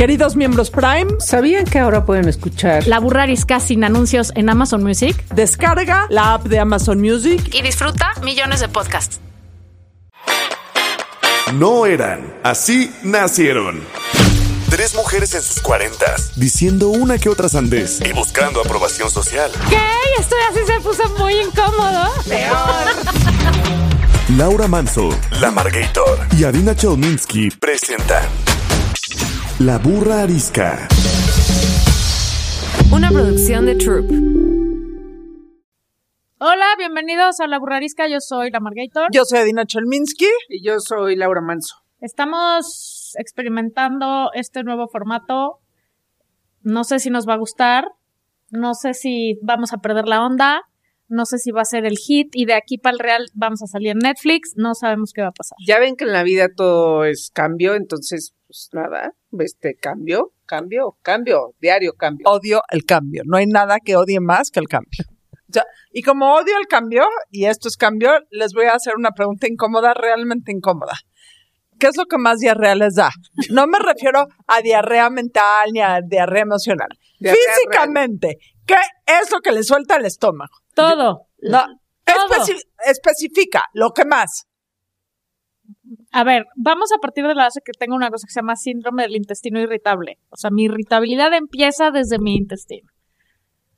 Queridos miembros Prime, ¿sabían que ahora pueden escuchar La Burra Arisca sin anuncios en Amazon Music? Descarga la app de Amazon Music y disfruta millones de podcasts. No eran, así nacieron. Tres mujeres en sus cuarentas, diciendo una que otra sandez y buscando aprobación social. ¿Qué? Esto así se puso muy incómodo. Peor. Laura Manso, La Margator y Adina Chelminsky presentan La Burra Arisca. Una producción de Troop. Hola, bienvenidos a La Burra Arisca. Yo soy La Margator. Yo soy Adina Chelminsky. Y yo soy Laura Manso. Estamos experimentando este nuevo formato. No sé si nos va a gustar. No sé si vamos a perder la onda. No sé si va a ser el hit y de aquí para el real vamos a salir en Netflix. No sabemos qué va a pasar. Ya ven que en la vida todo es cambio, entonces, pues nada, este cambio, cambio, cambio, diario cambio. Odio el cambio. No hay nada que odie más que el cambio. Ya, y como odio el cambio, y esto es cambio, les voy a hacer una pregunta incómoda, realmente incómoda. ¿Qué es lo que más diarrea les da? No me refiero a diarrea mental ni a diarrea emocional. Diarrea Físicamente, ¿qué es lo que le suelta el estómago? Todo. No, especi especifica lo que más. A ver, vamos a partir de la base que tengo una cosa que se llama síndrome del intestino irritable. O sea, mi irritabilidad empieza desde mi intestino.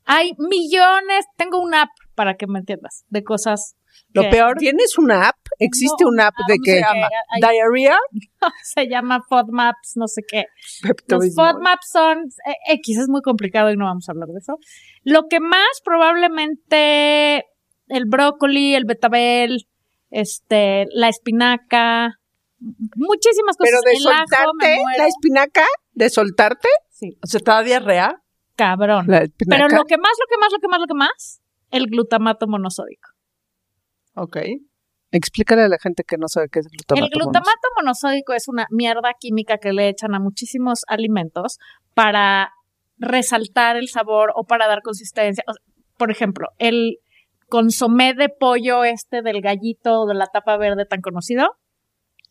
Hay millones, tengo una app para que me entiendas, de cosas. Lo peor, ¿tienes una app? ¿Existe No, una app de ¿cómo que se llama? FODMAPs, no sé qué. Los. FODMAPs son eh, X, es muy complicado y no vamos a hablar de eso. Lo que más probablemente el brócoli, el betabel, este, la espinaca, muchísimas cosas. Pero de El soltarte, la espinaca, de soltarte, Sí, ¿Se te da diarrea? cabrón. Pero lo que más, lo que más, lo que más, lo que más, el glutamato monosódico. Ok. Explícale a la gente que no sabe qué es el glutamato. el glutamato monosódico es una mierda química que le echan a muchísimos alimentos para resaltar el sabor o para dar consistencia. O sea, por ejemplo, el consomé de pollo este del gallito o de la tapa verde tan conocido,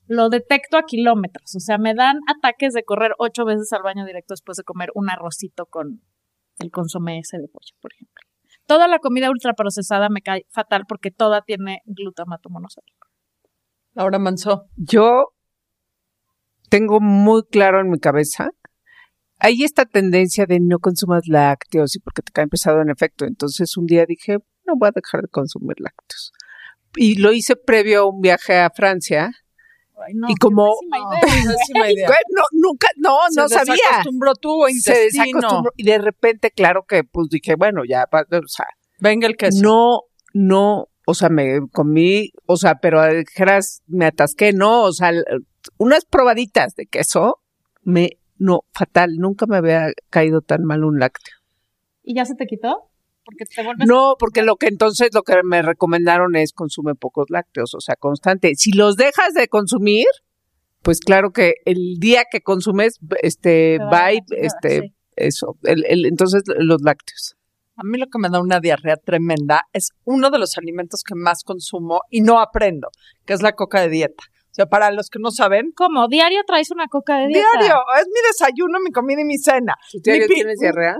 lo detecto a kilómetros. O sea, me dan ataques de correr ocho veces al baño directo después de comer un arrocito con el consomé ese de pollo, por ejemplo. Toda la comida ultraprocesada me cae fatal porque toda tiene glutamato monosódico. Laura Manso. Yo tengo muy claro en mi cabeza, hay esta tendencia de no consumas lácteos y porque te caen pesado en efecto. Entonces un día dije, no voy a dejar de consumir lácteos. Y lo hice previo a un viaje a Francia. Ay, no, Y como- No, idea. No, nunca, no, no Se sabía. desacostumbró tu Se intestino. desacostumbró. Y de repente, claro que pues dije, bueno, ya, o sea, Venga el queso. no, no, o sea, me comí, o sea, pero dijeras, me atasqué, no, o sea, unas probaditas de queso, me, no, fatal, nunca me había caído tan mal un lácteo. ¿Y ya se te quitó? Porque te vuelves... No, porque lo que entonces lo que me recomendaron es consume pocos lácteos, o sea, constante. Si los dejas de consumir, pues claro que el día que consumes, este, chingada, este, sí. eso, el, el- entonces los lácteos. A mí lo que me da una diarrea tremenda es uno de los alimentos que más consumo y no aprendo, que es la coca de dieta. O sea, para los que no saben, ¿Cómo? ¿Diario traes una coca de dieta? diario, es mi desayuno, mi comida y mi cena. ¿Diario tienes diarrea?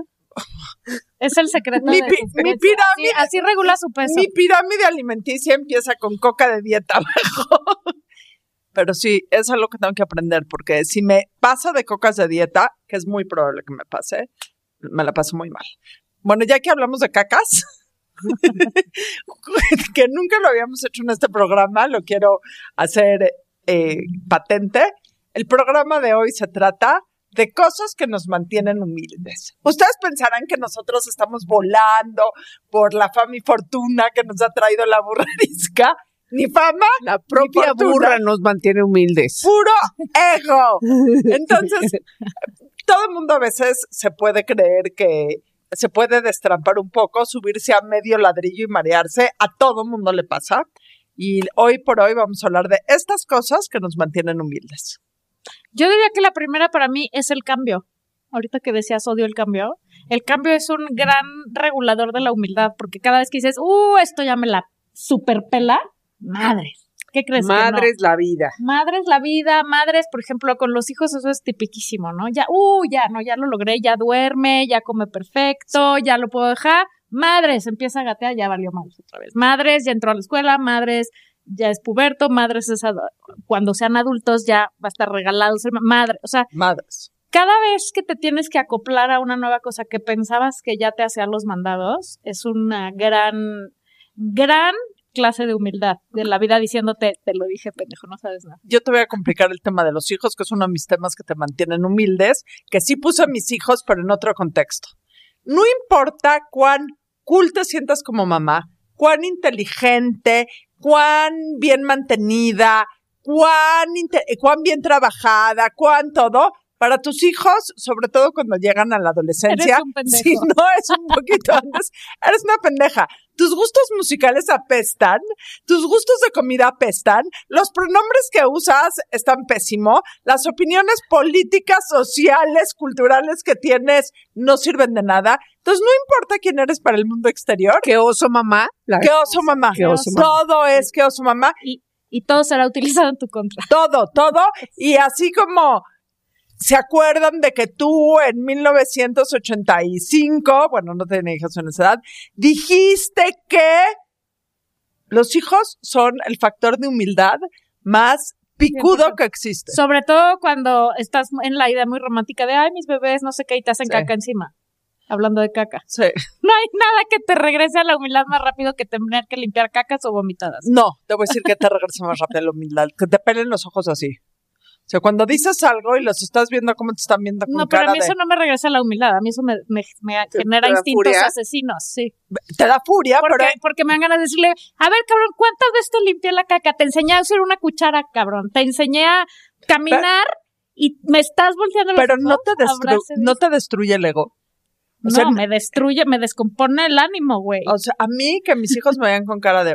Es el secreto Mi de mi pirámide- Así, así regula su peso. Mi pirámide alimenticia empieza con coca de dieta abajo. Pero sí, eso es lo que tengo que aprender, porque si me pasa de cocas de dieta, que es muy probable que me pase, me la paso muy mal. Bueno, ya que hablamos de cacas, que nunca lo habíamos hecho en este programa, lo quiero hacer eh, patente. El programa de hoy se trata de cosas que nos mantienen humildes. Ustedes pensarán que nosotros estamos volando por la fama y fortuna que nos ha traído la burrarisca. Ni fama, La propia burra nos mantiene humildes. puro ego. Entonces, todo el mundo a veces se puede creer que se puede destrampar un poco, subirse a medio ladrillo y marearse. A todo mundo le pasa. Y hoy por hoy vamos a hablar de estas cosas que nos mantienen humildes. Yo diría que la primera para mí es el cambio. Ahorita que decías odio el cambio, el cambio es un gran regulador de la humildad, porque cada vez que dices, uh, esto ya me la superpela, madres. ¿Qué crees? no? Madres la vida. Madres la vida, madres, por ejemplo, con los hijos eso es tipiquísimo, ¿no? Ya, uh, ya, no, ya lo logré, ya duerme, ya come perfecto, ya lo puedo dejar. Madres, empieza a gatear, ya valió madres otra vez. Madres, ya entró a la escuela, madres, ya es puberto, madres es cuando sean adultos ya va a estar regalado ser ma- madre, o sea, Madres. cada vez que te tienes que acoplar a una nueva cosa que pensabas que ya te hacían los mandados, es una gran, gran clase de humildad de la vida diciéndote, te lo dije, pendejo, no sabes nada. Yo te voy a complicar el tema de los hijos, que es uno de mis temas que te mantienen humildes, que sí puse a mis hijos, pero en otro contexto. No importa cuán cool te sientas como mamá, cuán inteligente, cuán bien mantenida, cuán, inte- cuán bien trabajada, cuán todo, para tus hijos, sobre todo cuando llegan a la adolescencia, Eres un pendejo. si no es un poquito antes, eres una pendeja. Tus gustos musicales apestan, tus gustos de comida apestan, los pronombres que usas están pésimo, las opiniones políticas, sociales, culturales que tienes no sirven de nada. Entonces no importa quién eres para el mundo exterior. ¿Qué oso mamá? ¿Qué oso mamá? Qué oso mamá. Todo es que oso mamá. Y todo será utilizado en tu contra. Todo, todo. Y así como se acuerdan de que tú en 1985, bueno, no tenía hijos en esa edad, dijiste que los hijos son el factor de humildad más picudo que existe. Sobre todo cuando estás en la idea muy romántica de, ay, mis bebés, no sé qué, y te hacen Sí. caca encima. Hablando de caca. Sí. No hay nada que te regrese a la humildad más rápido que tener que limpiar cacas o vomitadas. No, te voy a decir que te regresa más rápido la humildad, que te pelen los ojos así. O sea, cuando dices algo y los estás viendo cómo te están viendo con No, pero a mí de- eso no me regresa a la humildad. A mí eso me, me, me genera instintos furia? asesinos, sí. te da furia, Porque, pero porque me dan ganas de decirle, a ver, cabrón, ¿cuántas veces te limpié la caca? Te enseñé a usar una cuchara, cabrón. Te enseñé a caminar y me estás volteando los pero no ojos. te, destru- no te destruye el ego. O no, sea, me destruye, me descompone el ánimo, güey. O sea, a mí que mis hijos me vean con cara de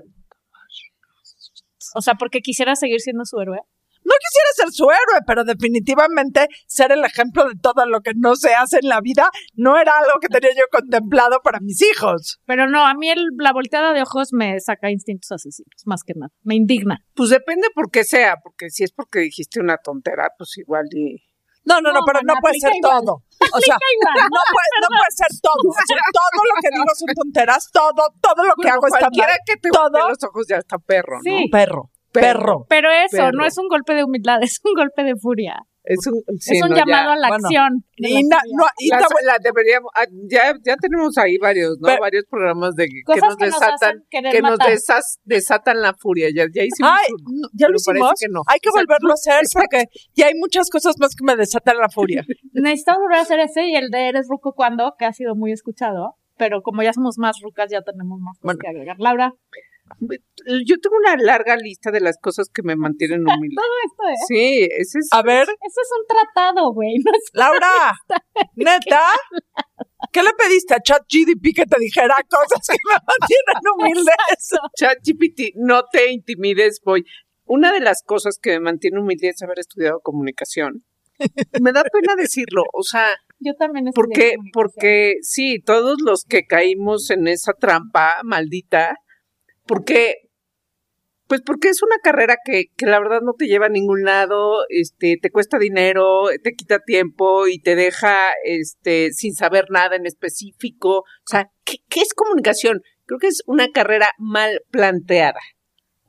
O sea, porque quisiera seguir siendo su héroe. No quisiera ser su héroe, pero definitivamente ser el ejemplo de todo lo que no se hace en la vida no era algo que tenía yo contemplado para mis hijos. Pero no, a mí el- la volteada de ojos me saca instintos asesinos, más que nada. Me indigna. Pues depende por qué sea, porque si es porque dijiste una tontera, pues igual y... No, no, no, No, pero no puede ser igual. todo. O sea, no puede, no puede ser todo. O sea, todo lo que digo son tonteras, todo, todo lo que Bueno, hago está cualquiera mal. que te todo. los ojos ya está perro, ¿no? Sí. Perro, perro. Pero eso Perro. no es un golpe de humildad, es un golpe de furia. Es un, sí, es un no, llamado ya. a la Bueno, acción. Y, na- furia. no, y Ya, te voy- la deberíamos, ah, ya, ya tenemos ahí varios, ¿no? Pero- varios programas de que nos que desatan, que nos desas- desatan la furia. Ya, ya hicimos Ay, uno. ya lo hicimos. que no. Hay que volverlo a hacer porque ya hay muchas cosas más que me desatan la furia. Necesitamos volver a hacer ese y el de Eres Ruco cuando, que ha sido muy escuchado. Pero como ya somos más rucas, ya tenemos más cosas Bueno. que agregar. Laura, Yo tengo una larga lista de las cosas que me mantienen humilde. todo esto, ¿eh? Sí, ese es. A ver, Eso es un tratado, güey. No Laura, neta, ¿qué le pediste a ChatGDP que te dijera cosas que me mantienen humildes? ChatGPT, no te intimides, voy. Una de las cosas que me mantiene humilde es haber estudiado comunicación. Me da pena decirlo, o sea, Yo también estudié porque, porque sí, todos los que caímos en esa trampa maldita, porque, pues porque es una carrera que, que la verdad no te lleva a ningún lado, este, te cuesta dinero, te quita tiempo y te deja, este, sin saber nada en específico. O sea, ¿qué, qué es comunicación? Creo que es una carrera mal planteada.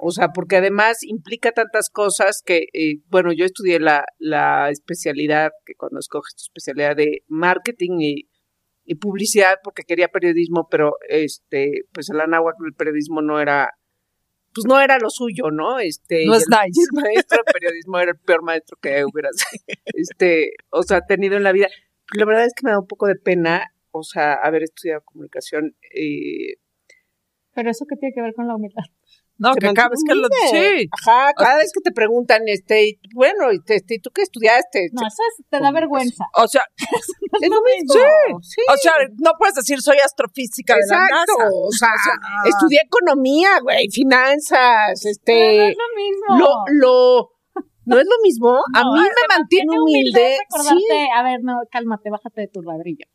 O sea, porque además implica tantas cosas que, eh, bueno, yo estudié la, la especialidad, que cuando escoges tu especialidad de marketing y, y publicidad, porque quería periodismo, pero este, pues el anáhuac del periodismo no era, pues no era lo suyo, ¿no? Este, No es el, nice. el maestro de periodismo era el peor maestro que hubieras, este, o sea, tenido en la vida. La verdad es que me da un poco de pena, o sea, haber estudiado comunicación, eh, Pero eso qué tiene que ver con la humildad. No, Se que cada vez que lo... Sí. Ajá, cada vez que te preguntan, este, y, bueno, y te- este, ¿y ¿tú qué estudiaste? No, eso es- te da vergüenza. O sea, es lo mismo. Sí. o sea, no puedes decir soy astrofísica de la Exacto, NASA. o sea, estudié economía, güey, finanzas, Pero no este, es lo mismo. lo, lo, ¿no es lo mismo? A No, mí me mantiene humilde, recordarte, sí, A ver, no, cálmate, bájate de tu ladrillo.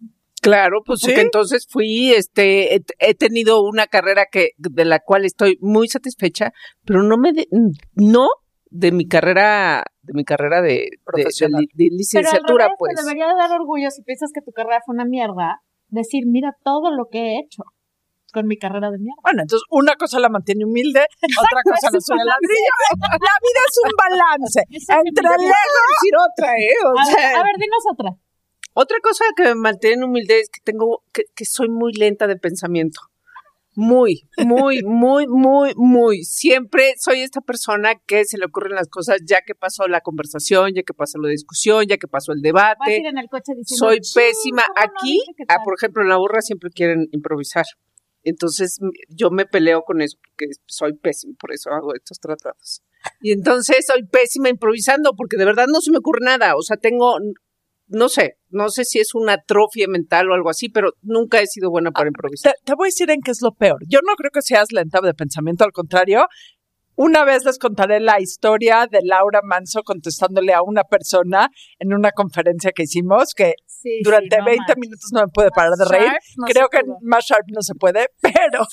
Claro, pues ¿Sí? porque entonces fui, este, he, he tenido una carrera que, de la cual estoy muy satisfecha, pero no me, de- no de mi carrera, de mi carrera de, de- de, Pero licenciatura, revés, pues. te debería de dar orgullo si piensas que tu carrera fue una mierda, decir, mira todo lo que he hecho con mi carrera de mierda. Bueno, entonces una cosa la mantiene humilde, otra cosa la sube ladrillo. La vida es un balance entre el ego. decir otra, ¿eh? O A ver, a ver, dinos otra. Otra cosa que me mantiene humilde es que tengo, que, que soy muy lenta de pensamiento. Muy, muy, muy, muy, muy. Siempre soy esta persona que se le ocurren las cosas ya que pasó la conversación, ya que pasó la discusión, ya que pasó el Vas a ir debate. en el coche diciendo, Soy "Chin, pésima. ¿cómo no Aquí, ah, tal?". por ejemplo, en la burra siempre quieren improvisar. Entonces, yo me peleo con eso porque soy pésima, por eso hago estos tratados. Y entonces soy pésima improvisando porque de verdad no se me ocurre nada. O sea, tengo, no sé, no sé si es una atrofia mental o algo así, pero nunca he sido buena para improvisar. Te, te voy a decir en qué es lo peor. Yo no creo que seas lenta de pensamiento, al contrario. Una vez les contaré la historia de Laura Manso contestándole a una persona en una conferencia que hicimos que Sí, durante sí, no 20 manches. minutos no me pude parar de reír. Sharp no Creo que pudo. más sharp no se puede, pero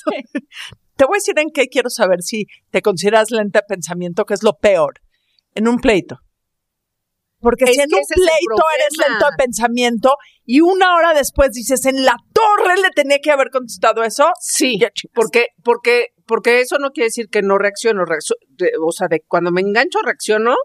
te voy a decir en qué quiero saber si te consideras lenta de pensamiento, que es lo peor, en un pleito. Porque Es si en un pleito eres lento de pensamiento y una hora después dices, en la torre le tenía que haber contestado eso, Sí, ya porque, porque, porque eso no quiere decir que no reacciono, de- o sea, de cuando me engancho reacciono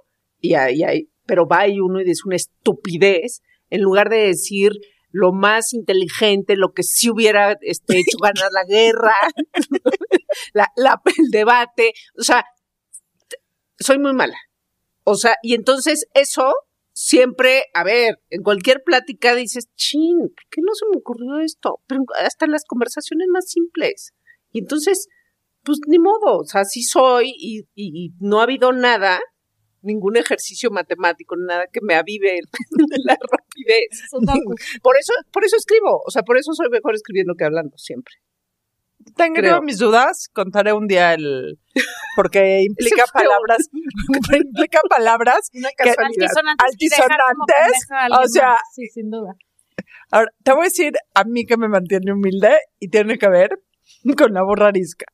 y ahí, ahí, pero va y uno y dice una estupidez en lugar de decir lo más inteligente, lo que sí hubiera este, hecho ganar la guerra, la, la- el debate, o sea, soy muy mala. O sea, y entonces eso siempre, a ver, en cualquier plática dices, chin, ¿por qué no se me ocurrió esto? Pero hasta en las conversaciones más simples. Y entonces, pues ni modo, o sea, sí soy y, y- y no ha habido nada, ningún ejercicio matemático, nada que me avive el- la rapidez. Por eso, por eso escribo, o sea, por eso soy mejor escribiendo que hablando siempre. Tengo Creo. mis dudas, contaré un día el... porque implica palabras, implica palabras Una que-. Altisonantes, alguien o sea-. Sí, sin duda. Ahora, te voy a decir a mí que me mantiene humilde y tiene que ver con la borrarisca.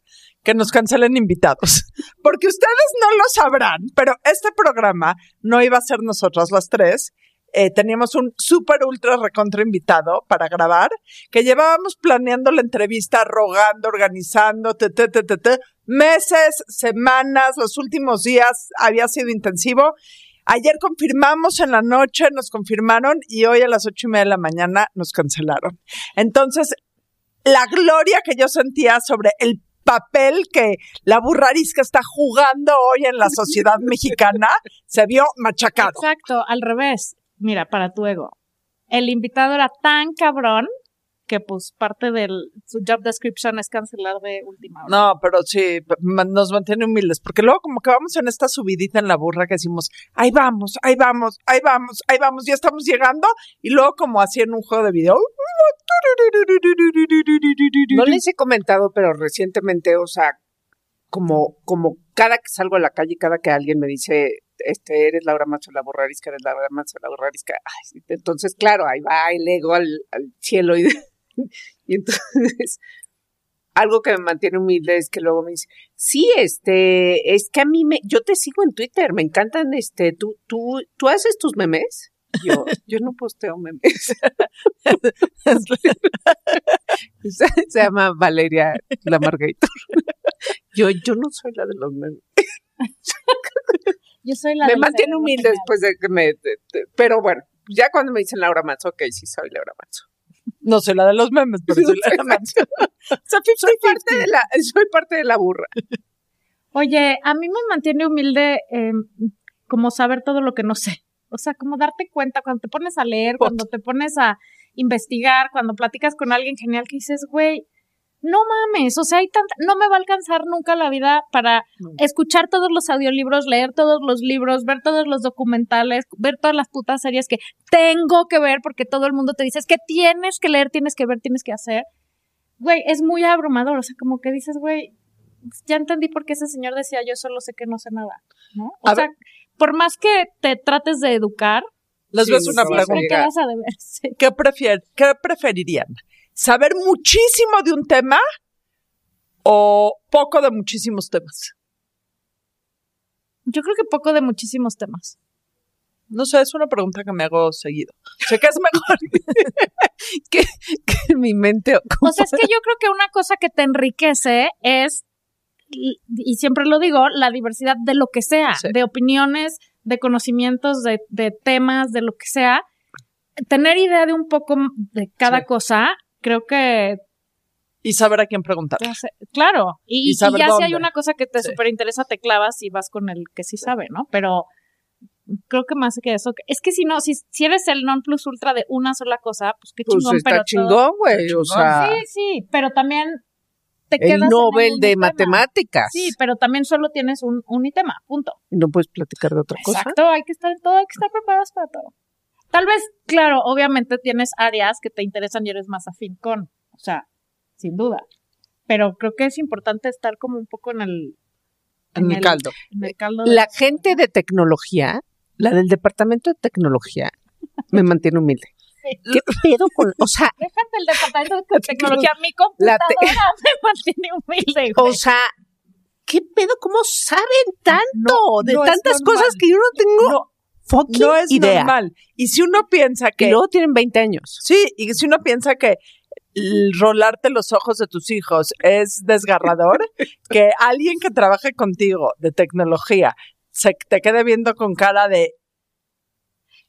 Que nos cancelen invitados. Porque ustedes no lo sabrán, pero este programa no iba a ser nosotras las tres. Eh, teníamos un súper ultra recontra invitado para grabar, que llevábamos planeando la entrevista, rogando, organizando, te, te, te, te, te, meses, semanas, los últimos días había sido intensivo. Ayer confirmamos en la noche, nos confirmaron y hoy a las ocho y media de la mañana nos cancelaron. Entonces, la gloria que yo sentía sobre el papel que la burrarisca está jugando hoy en la sociedad mexicana se vio machacado. Exacto, al revés. Mira, para tu ego. El invitado era tan cabrón que pues parte de su job description es cancelar de última hora. No, pero sí, nos mantiene humildes, porque luego como que vamos en esta subidita en la burra que decimos, ahí vamos, ahí vamos, ahí vamos, ahí vamos, ya estamos llegando, y luego como así en un juego de video. No les he comentado, pero recientemente, o sea, como, como cada que salgo a la calle, cada que alguien me dice, este, eres Laura Macho la borrarisca, eres Laura Macho la borrarisca, entonces, claro, ahí va el ego al, cielo y, entonces, algo que me mantiene humilde es que luego me dice, sí, este, es que a mí me, yo te sigo en Twitter, me encantan, este, tú, tú, tú haces tus memes. Yo, yo no posteo memes. se, se llama Valeria Lamargator. Yo, yo no soy la de los memes. Yo soy la Me mantiene humilde después de que me. de- de- pero bueno, ya cuando me dicen Laura Manso, ok, sí soy Laura Manso. No soy la de los memes, pero soy la de la mancha. soy parte de la, soy parte de la burra. Oye, a mí me mantiene humilde eh, como saber todo lo que no sé. O sea, como darte cuenta cuando te pones a leer, cuando te pones a investigar, cuando platicas con alguien genial que dices, güey, no mames, o sea, hay tanta, no me va a alcanzar nunca la vida para escuchar todos los audiolibros, leer todos los libros, ver todos los documentales, ver todas las putas series que tengo que ver porque todo el mundo te dice es que tienes que leer, tienes que ver, tienes que hacer. Güey, es muy abrumador, o sea, como que dices, güey, ya entendí por qué ese señor decía yo solo sé que no sé nada, ¿no? O A sea, por más que te trates de educar, Les voy a hacer una pregunta. quedas a deber. sí. ¿Qué, ¿Qué preferirían? ¿Saber muchísimo de un tema o poco de muchísimos temas? Yo creo que poco de muchísimos temas. No sé, es una pregunta que me hago seguido. Sé que es mejor. que, mi mente. O sea, es que yo creo que una cosa que te enriquece es, y, y siempre lo digo, la diversidad de lo que sea, Sí. de opiniones, de conocimientos, de, de temas, de lo que sea. Tener idea de un poco de cada Sí. cosa, creo que y saber a quién preguntar. claro. Y, Y y saber ya si hay una cosa que te Sí. súper interesa, te clavas y vas con el que sí sabe, ¿no? Pero creo que más que eso, es que si no, si, si eres el non plus ultra de una sola cosa, pues qué Pues chingón, está pero chingón, güey. O sea, Sí, sí, pero también te quedas el en Nobel un de tema. matemáticas. Sí, pero también solo tienes un, un tema, punto. Y no puedes platicar de otra cosa. Exacto, hay que estar en todo, hay que estar preparados para todo. Tal vez, claro, obviamente tienes áreas que te interesan y eres más afín con, o sea, sin duda. Pero creo que es importante estar como un poco en el, En el caldo. en el caldo de- La gente de tecnología, la del departamento de tecnología, me mantiene humilde. ¿Qué pedo con.? O sea, Déjate el departamento de tecnología, mi computadora te- me mantiene humilde, güey. o sea, ¿qué pedo? ¿Cómo saben tanto No, de no tantas cosas que yo no tengo fucking no es idea? normal. Y si uno piensa Y que luego tienen 20 años. Sí, y si uno piensa que rolarte los ojos de tus hijos es desgarrador, que alguien que trabaje contigo de tecnología se te quede viendo con cara de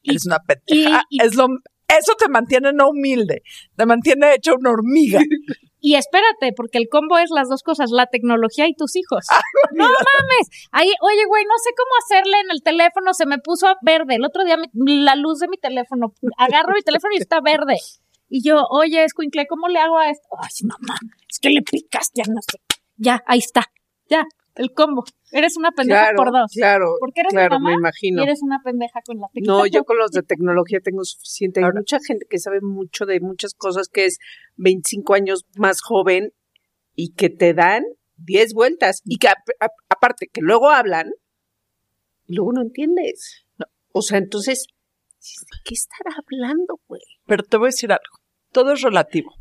eres una pendeja, y- es lo eso te mantiene no humilde, te mantiene hecho una hormiga. Y espérate, porque el combo es las dos cosas, la tecnología y tus hijos. no mames. Ahí, oye, güey, no sé cómo hacerle en el teléfono, se me puso verde. El otro día mi- la luz de mi teléfono, agarro mi teléfono y está verde. Y yo, oye, escuincle, ¿cómo le hago a esto? Ay, mamá, es que le picaste, ya no sé. Ya, ahí está. Ya, el combo. Eres una pendeja por dos. claro, Porque eres claro, mi mamá me y imagino. eres una pendeja con la tecnología. No, yo con los de tecnología tengo suficiente. Hay Ahora- mucha gente que sabe mucho de muchas cosas que es 25 años más joven y que te dan 10 vueltas y que ap- ap- aparte que luego hablan y luego no entiendes. No, O sea, entonces, ¿de qué estará hablando, güey? Pero te voy a decir algo, todo es relativo.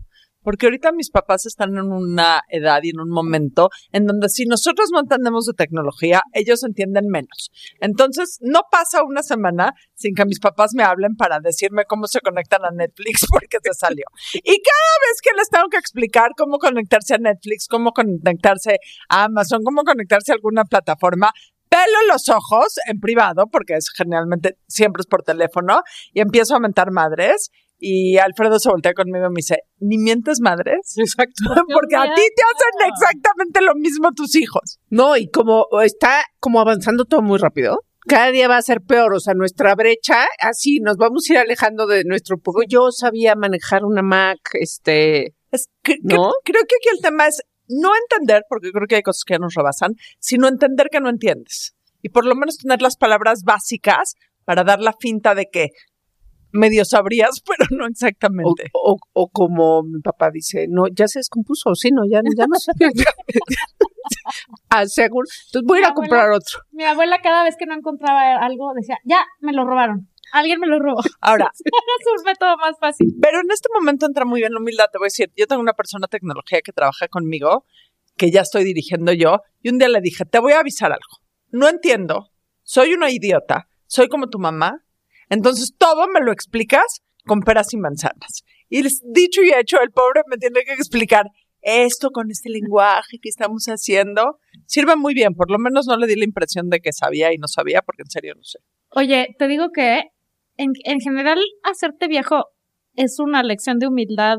Porque ahorita mis papás están en una edad y en un momento en donde si nosotros no entendemos de tecnología, ellos entienden menos. Entonces, no pasa una semana sin que mis papás me hablen para decirme cómo se conectan a Netflix porque se salió. Y cada vez que les tengo que explicar cómo conectarse a Netflix, cómo conectarse a Amazon, cómo conectarse a alguna plataforma, pelo los ojos en privado, porque es generalmente siempre es por teléfono, y empiezo a mentar madres. Y Alfredo se voltea conmigo y me dice, ¿ni mientes madres? Exacto. Porque a ti te hacen exactamente lo mismo tus hijos. No, y como está como avanzando todo muy rápido, cada día va a ser peor. O sea, nuestra brecha, así nos vamos a ir alejando de nuestro poco. Yo sabía manejar una Mac, este, Es que, que- ¿No? creo que aquí el tema es no entender, porque creo que hay cosas que ya nos rebasan, sino entender que no entiendes. Y por lo menos tener las palabras básicas para dar la finta de que medio sabrías, pero no exactamente. o, o como mi papá dice, no, ya se descompuso, sí, no, ya, ya no. Ah, seguro. Entonces voy a ir a Mi abuela- comprar otro. Mi abuela cada vez que no encontraba algo decía, ya, me lo robaron. Alguien me lo robó. Ahora, es un método más fácil. Pero en este momento entra muy bien la humildad. Te voy a decir, yo tengo una persona de tecnología que trabaja conmigo, que ya estoy dirigiendo yo, y un día le dije, te voy a avisar algo. No entiendo, soy una idiota, soy como tu mamá, entonces todo me lo explicas con peras y manzanas. Y dicho y hecho, el pobre me tiene que explicar esto con este lenguaje que estamos haciendo. Sirve muy bien, por lo menos no le di la impresión de que sabía y no sabía, porque en serio no sé. Oye, te digo que en, en general hacerte viejo es una lección de humildad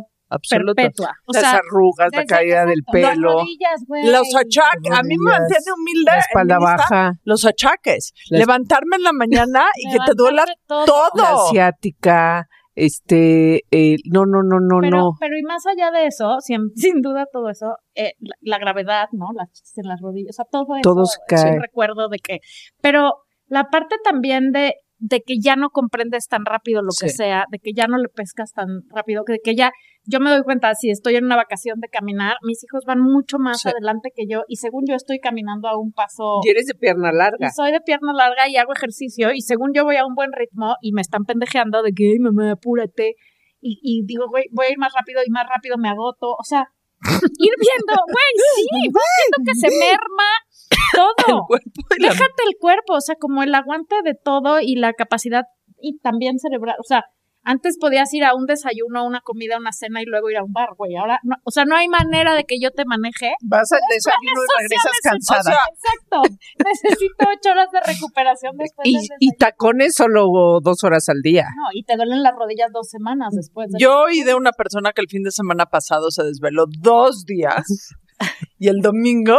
Perpetua. O Las sea, arrugas, la caída del pelo, rodillas, güey. Los achaques, a mí me mantiene humilde. la espalda lista, baja, los achaques. Levantarme en la mañana y que te duela Levantarte todo. la ciática, Este, eh, no, no, no, no, pero, no. pero y más allá de eso, sin, sin duda todo eso, eh, la, la gravedad, ¿no? Las chistes en las rodillas, o sea, todo eso Todo se es un recuerdo de que, pero la parte también de, de que ya no comprendes tan rápido lo que sea, de que ya no le pescas tan rápido, que, que ya, yo me doy cuenta, si estoy en una vacación de caminar, mis hijos van mucho más Sí. adelante que yo, y según yo estoy caminando a un paso Y eres de pierna larga. soy de pierna larga y hago ejercicio y según yo voy a un buen ritmo y me están pendejeando de que, "Ay, mamá, apúrate. Y, y digo, güey, voy a ir más rápido y más rápido me agoto. O sea, ir viendo, güey, sí, vas viendo que se merma El todo. cuerpo y la- Déjate el cuerpo, o sea, como el aguante de todo y la capacidad y también cerebral. O sea, antes podías ir a un desayuno, a una comida, a una cena y luego ir a un bar, güey. Ahora, no, o sea, no hay manera de que yo te maneje Vas al desayuno y regresas cansada. Exacto. Necesito ocho horas de recuperación después y, del y tacones solo dos horas al día. No, y te duelen las rodillas dos semanas después. de- Yo oí de una persona que el fin de semana pasado se desveló dos días y el domingo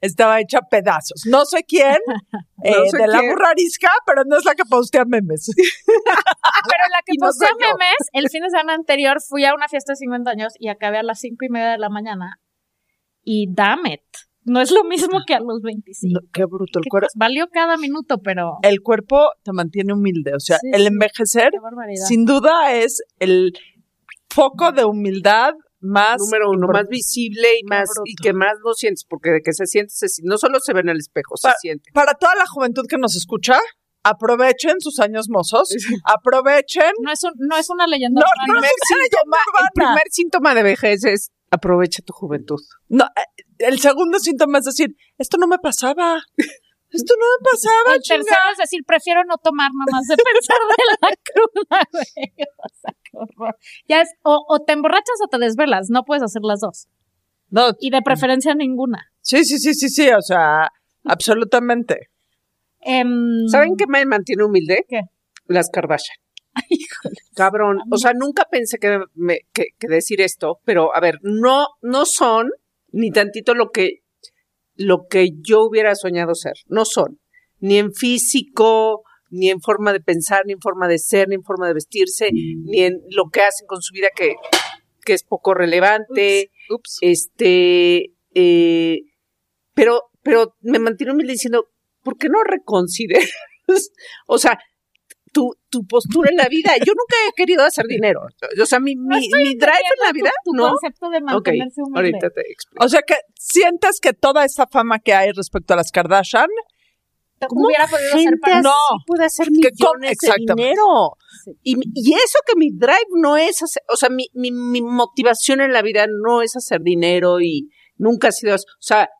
estaba hecha pedazos. No sé quién, eh, sé de la quién. burra arisca, pero no es la que postea memes. Pero la que no postea memes, el fin de semana anterior fui a una fiesta de 50 años y acabé a las cinco y media de la mañana. Y damn it. No es lo mismo que a los 25. No, qué bruto el Qué cuerpo. Valió cada minuto, pero. El cuerpo te mantiene humilde, o sea, Sí, el envejecer sin duda es el foco de humildad más Número uno, más visible y más bruto. y que más lo sientes, porque de que se siente, se no solo se ve en el espejo, se siente. Para toda la juventud que nos escucha, aprovechen sus años mozos, aprovechen No es, un, no es una leyenda. No, urbana. no, primer es una síntoma, leyenda el primer síntoma de vejez es aprovecha tu juventud. No, eh, el segundo síntoma es decir, esto no me pasaba. Esto no me pasaba, El tercero chinga. es decir, prefiero no tomar nada más de pensar de la cruda, güey. O sea, qué horror. Ya es, o, o te emborrachas o te desvelas, no puedes hacer las dos. No, Y de preferencia ninguna. sí, sí, sí, sí, sí, o sea, absolutamente. Em, ¿Saben qué me mantiene humilde? ¿Qué? Las Kardashian. híjole. Cabrón, o sea, nunca pensé que, me- que- que decir esto, pero a ver, no, no son ni tantito lo que, lo que yo hubiera soñado ser. No son. Ni en físico, ni en forma de pensar, ni en forma de ser, ni en forma de vestirse, ni en lo que hacen con su vida que, que es poco relevante. Ups. Este, eh, pero, pero me mantiene humilde diciendo, ¿por qué no reconsideras? o sea, tu, tu postura en la vida. Yo nunca he querido hacer dinero. O sea, mi, mi, mi drive en la vida, tu, tu ¿no? concepto de Ok, mantenerse humilde. ahorita te explico. O sea que sientes que toda esta fama que hay respecto a las Kardashian, Te hubiera podido hacer para... No. puede hacer Que millones de exactamente. dinero. Sí. Y, y eso que mi drive no es hacer, o sea, mi, mi, mi motivación en la vida no es hacer dinero y nunca ha sido eso. O sea,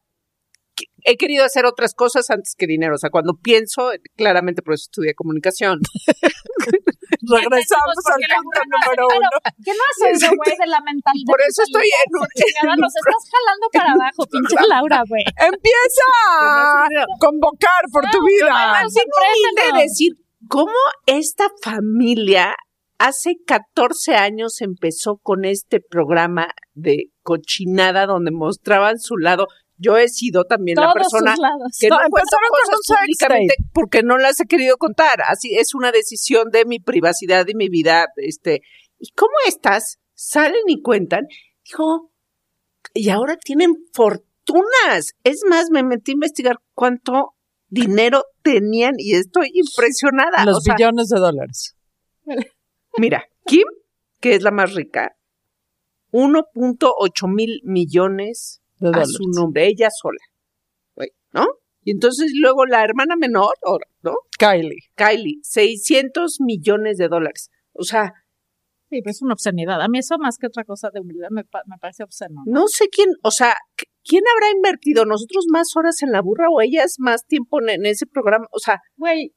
he querido hacer otras cosas antes que dinero. O sea, cuando pienso, claramente por eso estudié comunicación. regresamos ¿por al punto número uno. ¿Qué no has oído, güey, de la mentalidad? Por eso estoy en un- Los estás jalando para abajo, pinche Laura, güey. Empieza a convocar por tu vida. no, sorpréndenos. decir cómo esta familia hace 14 años empezó con este programa de cochinada donde mostraban su lado. Yo he sido también la persona que no, No, cuenta empezaron con cosas públicamente porque no las he querido contar. Así es una decisión de mi privacidad y mi vida. Este, ¿y cómo estas salen y cuentan? Dijo, y ahora tienen fortunas. Es más, me metí a investigar cuánto dinero tenían y estoy impresionada. Los O sea, billones de dólares. mira, Kim, que es la más rica, 1.8 mil millones De a dólares. su nombre, ella sola. Güey, ¿No? Y entonces luego la hermana menor, ¿no? Kylie. Kylie, 600 millones de dólares. O sea, Sí, pues es una obscenidad. A mí eso más que otra cosa de humildad me, pa- me parece obsceno. no sé quién, o sea, qu- ¿quién habrá invertido? ¿Nosotros más horas en la burra o ellas más tiempo en, en ese programa? O sea, Güey,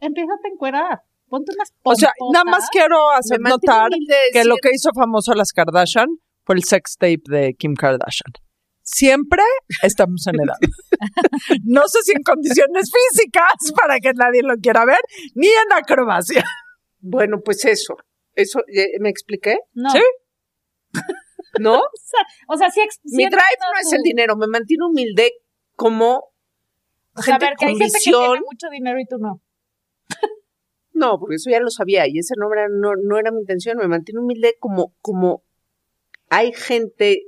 empieza a encuerar. Ponte unas O sea, pompotas. nada más quiero hacer notar que lo que hizo famoso a las Kardashian fue el sex tape de Kim Kardashian. Siempre estamos en edad. No sé si en condiciones físicas para que nadie lo quiera ver, ni en acrobacia. Bueno, pues eso. Eso, ¿eh, ¿me expliqué? No. ¿Sí? ¿No? O sea, sí, ex- sí Mi drive no es el dinero, me mantiene humilde como O sea, a gente ver, que hay gente que tiene mucho dinero y tú no. No, porque eso ya lo sabía y esa no era, no, no era mi intención. Me mantiene humilde como, como hay gente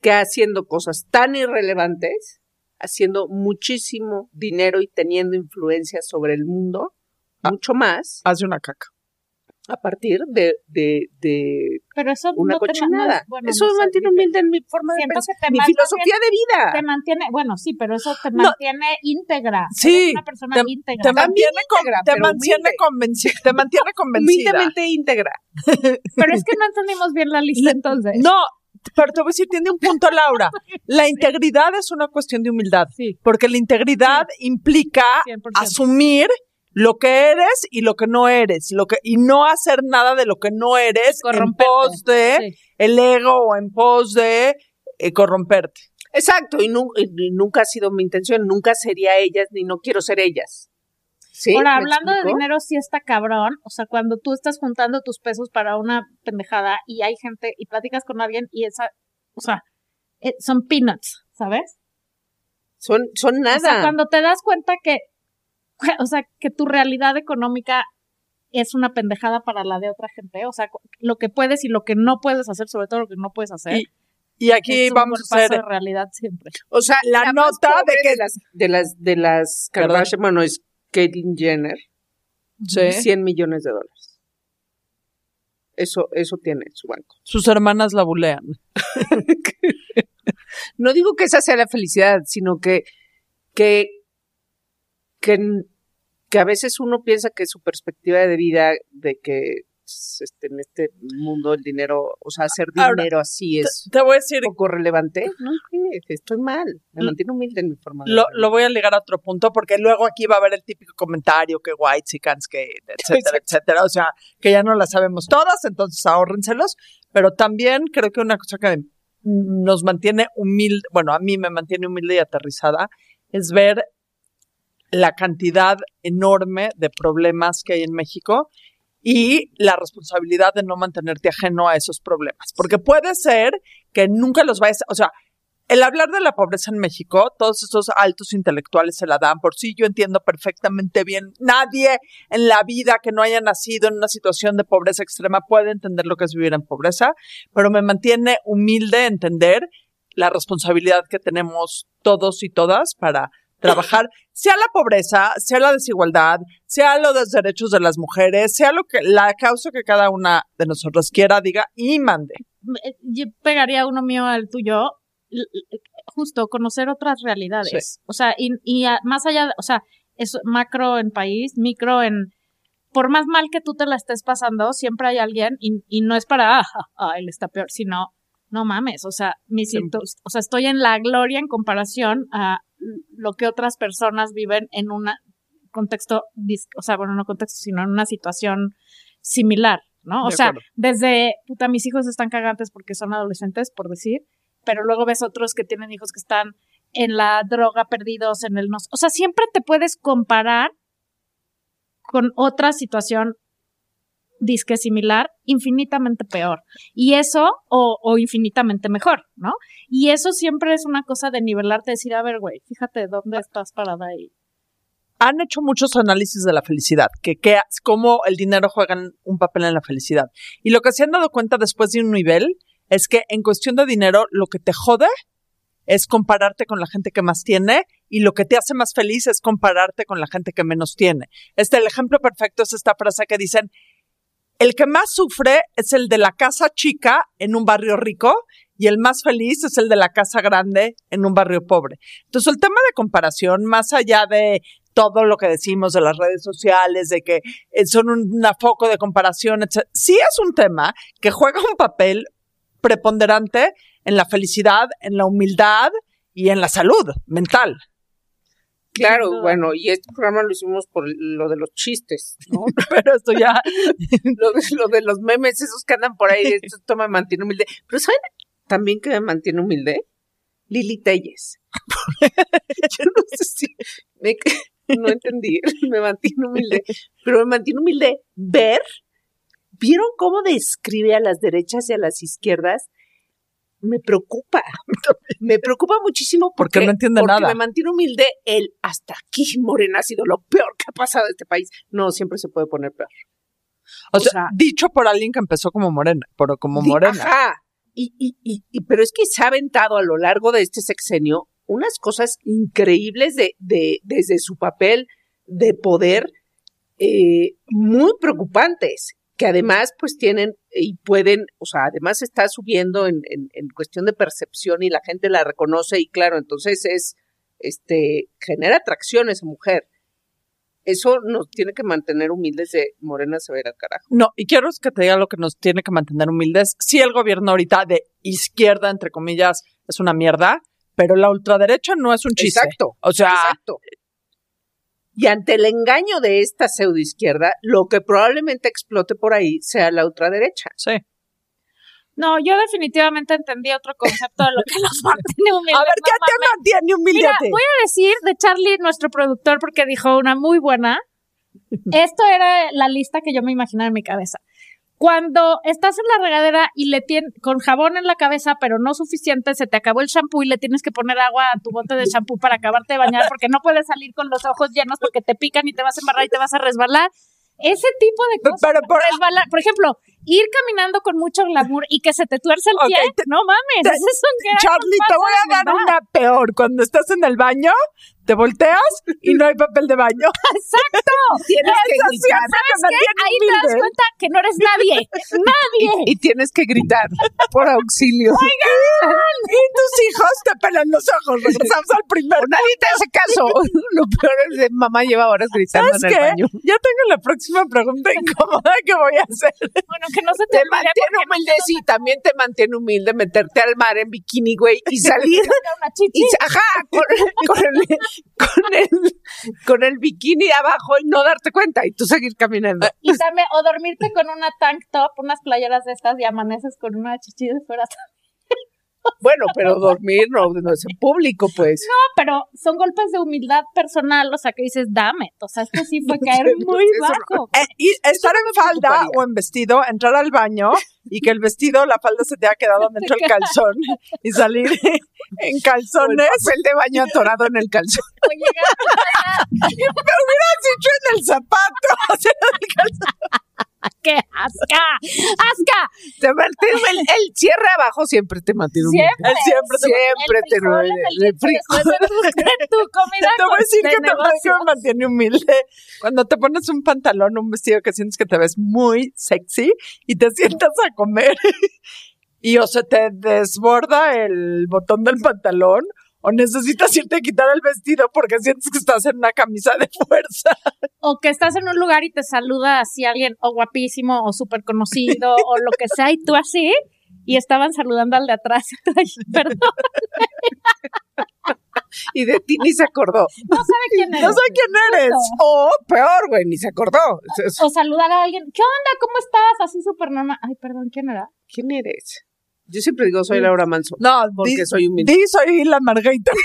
que haciendo cosas tan irrelevantes, haciendo muchísimo dinero y teniendo influencia sobre el mundo, Ah. mucho más, Hace una caca. a partir de, de, de Pero eso una no te cochinada. no es- bueno, eso no me mantiene humilde en mi forma de pensar, te mi filosofía de vida. te mantiene, bueno, sí, pero eso te No. mantiene íntegra. Sí, una persona te- íntegra. Te mantiene, con- íntegra, te mantiene convencida. Te mantiene convencida. Humildemente íntegra. Pero es que no entendimos bien la lista entonces. No, pero te voy a decir, tiene un punto, Laura. La integridad es una cuestión de humildad. Sí. Porque la integridad implica 100%. asumir lo que eres y lo que no eres, lo que y no hacer nada de lo que no eres en Corromperte. pos de Sí. el ego o en pos de eh, corromperte. Exacto, y, nu- y nunca ha sido mi intención, nunca sería ellas, ni no quiero ser ellas. ¿Sí? Ahora, ¿Me hablando de dinero, sí está cabrón. O sea, cuando tú estás juntando tus pesos para una pendejada y hay gente y platicas con alguien y esa, o sea, eh, son peanuts, ¿sabes? Son, son nada. O sea, cuando te das cuenta que, o sea, que tu realidad económica es una pendejada para la de otra gente, o sea, lo que puedes y lo que no puedes hacer, sobre todo lo que no puedes hacer. Y, y aquí es un vamos a hacer de realidad siempre. O sea, la más nota de que- de las, de las, de las. Kardashian, bueno, es Caitlyn Jenner, Sí. 100 millones de dólares. Eso, eso tiene su banco. sus hermanas la bulean. No digo que esa sea la felicidad, sino que, que, que, que a veces uno piensa que su perspectiva de vida, de que este, en este mundo el dinero, o sea, hacer Ahora, dinero así es Te voy a decir, poco relevante. No, estoy mal. Me mantiene humilde en mi forma lo, voy a ligar a otro punto porque luego aquí va a haber el típico comentario que white chicans, que etcétera, etcétera. O sea, que ya no la sabemos todas, entonces ahórrenselos. Pero también creo que una cosa que nos mantiene humilde, bueno, a mí me mantiene humilde y aterrizada, es ver la cantidad enorme de problemas que hay en México y la responsabilidad de no mantenerte ajeno a esos problemas. Porque puede ser que nunca los vayas, o sea, el hablar de la pobreza en México, todos esos altos intelectuales se la dan. Por sí, yo entiendo perfectamente bien. Nadie en la vida que no haya nacido en una situación de pobreza extrema puede entender lo que es vivir en pobreza, pero me mantiene humilde entender la responsabilidad que tenemos todos y todas para trabajar, sea la pobreza, sea la desigualdad, sea los derechos de las mujeres, sea lo que la causa que cada una de nosotros quiera, diga y mande. Eh, Yo pegaría uno mío al tuyo, justo conocer otras realidades. O sea, y, y a- más allá, de- o sea, es macro en país, micro en... Por más mal que tú te la estés pasando, siempre hay alguien, y, y no es para, ah, ah, él está peor, sino, no mames, o sea, mi situ- o sea, estoy en la gloria en comparación a lo que otras personas viven en un contexto, o sea, bueno, no contexto, sino en una situación similar, ¿no? O sea, desde, puta, mis hijos están cagantes porque son adolescentes, por decir, pero luego ves otros que tienen hijos que están en la droga, perdidos en el no. O sea, siempre te puedes comparar con otra situación disque similar, infinitamente peor. Y eso, o, o infinitamente mejor, ¿no? Y eso siempre es una cosa de nivelarte, decir, a ver, güey, fíjate dónde estás parada ahí. han hecho muchos análisis de la felicidad, que, que cómo el dinero juega un papel en la felicidad. Y lo que se han dado cuenta después de un nivel es que en cuestión de dinero, lo que te jode es compararte con la gente que más tiene y lo que te hace más feliz es compararte con la gente que menos tiene. Este, el ejemplo perfecto es esta frase que dicen, el que más sufre es el de la casa chica en un barrio rico y el más feliz es el de la casa grande en un barrio pobre. Entonces, el tema de comparación, más allá de todo lo que decimos de las redes sociales, de que eh, son un una foco de comparación, etc. Sí es un tema que juega un papel preponderante en la felicidad, en la humildad y en la salud mental. Claro, bueno, y este programa lo hicimos por lo de los chistes, ¿no? Pero esto ya, lo, de, lo de los memes, esos que andan por ahí, esto, esto me mantiene humilde. Pero ¿saben también que me mantiene humilde? Lili Telles. Yo no sé si me, no entendí, me mantiene humilde, pero me mantiene humilde ver, ¿vieron cómo describe a las derechas y a las izquierdas? Me preocupa. Me preocupa muchísimo Porque porque, no entiende porque nada. me mantiene humilde el hasta aquí Morena ha sido lo peor que ha pasado en este país. No, siempre se puede poner peor. O, O sea, sea- dicho por alguien que empezó como morena, pero como morena. Ajá. Y, y, y, y- pero es que se ha aventado a lo largo de este sexenio unas cosas increíbles de, de, desde su papel de poder eh, muy preocupantes que además pues tienen y pueden, o sea, además está subiendo en, en, en cuestión de percepción y la gente la reconoce y claro, entonces es, este, genera atracción esa mujer. Eso nos tiene que mantener humildes de Morena se va a ir al carajo. No, y quiero que te diga lo que nos tiene que mantener humildes. Sí, el gobierno ahorita de izquierda, entre comillas, es una mierda, pero la ultraderecha no es un chiste. Exacto. O sea, Exacto. Y ante el engaño de esta pseudoizquierda, lo que probablemente explote por ahí sea la ultraderecha. sí. No, yo definitivamente entendí otro concepto de lo que nos mantiene humildes. A ver, ¿qué no te mantiene humilde Mira, voy a decir de Charlie, nuestro productor, porque dijo una muy buena. Esto era la lista que yo me imaginaba en mi cabeza. Cuando estás en la regadera y le tienes con jabón en la cabeza, pero no suficiente, se te acabó el shampoo y le tienes que poner agua a tu bote de shampoo para acabarte de bañar porque no puedes salir con los ojos llenos porque te pican y te vas a embarrar y te vas a resbalar. Ese tipo de cosas. pero por- resbalar. Por ejemplo, ir caminando con mucho glamour y que se te tuerce el Ok, pie. te- no mames, te- ese es un gran Charlie, te voy a dar una peor. Cuando estás en el baño, te volteas y no hay papel de baño. Exacto. Tienes que gritar. ¿Sabes qué? Ahí te das cuenta que no eres nadie. Nadie. Y tienes que gritar por auxilio. Y tus hijos te pelan los ojos. Regresamos al primero. Nadie te hace caso. Lo peor es que mamá lleva horas gritando ¿Sabes en el qué? baño. Ya tengo la próxima pregunta incómoda que voy a hacer. Bueno, que no se te, Te mantiene humilde, sí, también te mantiene humilde meterte al mar en bikini, güey, y salir no y ajá, con, con el, con el con el bikini abajo y no darte cuenta y tú seguir caminando. Y también, o dormirte con una tank top, unas playeras de estas y amaneces con una chichi de fuera. Bueno, pero dormir no, no es en público, pues. No, pero son golpes de humildad personal, o sea, que dices, dame. O sea, esto sí fue caer muy no. bajo. Eh, y estar en falda o en vestido, entrar al baño y que el vestido, la falda se te haya quedado dentro del calzón y salir en el calzones. papel de baño atorado en el calzón. O llegar Me hubieras dicho en el zapato. o sea, en el calzón. ¡Qué asca! ¡Asca! Te mantiene el, el cierre abajo siempre te mantiene humilde. Siempre. Siempre Siempre te en el frijol. de tu, tu comida Te voy a decir de que te me mantiene humilde. Cuando te pones un pantalón, un vestido que sientes que te ves muy sexy y te sientas a comer y o se te desborda el botón del pantalón o necesitas irte a quitar el vestido porque sientes que estás en una camisa de fuerza. o que estás en un lugar y te saluda así alguien o guapísimo o súper conocido o lo que sea y tú así y estaban saludando al de atrás. Ay, Perdón, Y de ti ni se acordó. no sabe quién es. No sé quién eres. O peor, güey, ni se acordó. Es- O saludar a alguien, ¿qué onda? ¿Cómo estás? Así súper normal. Ay, perdón, ¿quién era? ¿Quién eres? Yo siempre digo soy Laura Manso. No, Porque di, soy humilde. di soy la Margarita.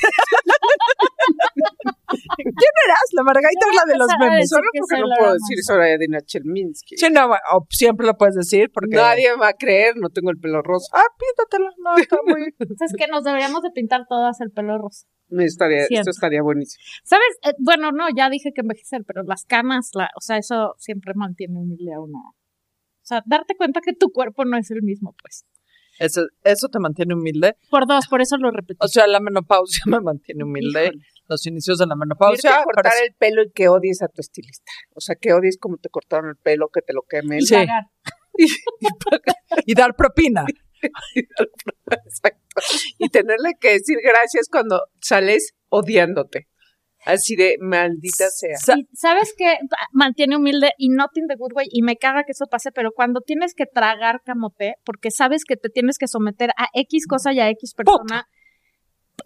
¿Quién eras? La Margarita es la de los memes. Solo que porque no puedo Manso. decir Soraya Dina Chelminsky. Sí, no, o siempre lo puedes decir porque... Nadie me va a creer, no tengo el pelo rosa. Ah, píntatelo. No, está muy... Es que nos deberíamos de pintar todas el pelo rosa. Me estaría, esto estaría buenísimo. ¿Sabes? Eh, bueno, no, ya dije que envejecer, pero las canas, la, o sea, eso siempre mantiene humilde a uno. O sea, darte cuenta que tu cuerpo no es el mismo, pues. Eso, eso te mantiene humilde. Por dos, por eso lo repetí. O sea, la menopausia me mantiene humilde. Híjole. Los inicios de la Irte menopausia. a cortar el pelo y que odies a tu estilista. O sea, que odies como te cortaron el pelo, que te lo quemen. Sí. Pagar. y dar propina. Exacto. Y tenerle que decir gracias cuando sales odiándote. Así de maldita sea. ¿Sabes qué? Mantiene humilde y not in the good way y me caga que eso pase, pero cuando tienes que tragar camote, porque sabes que te tienes que someter a X cosa y a X persona,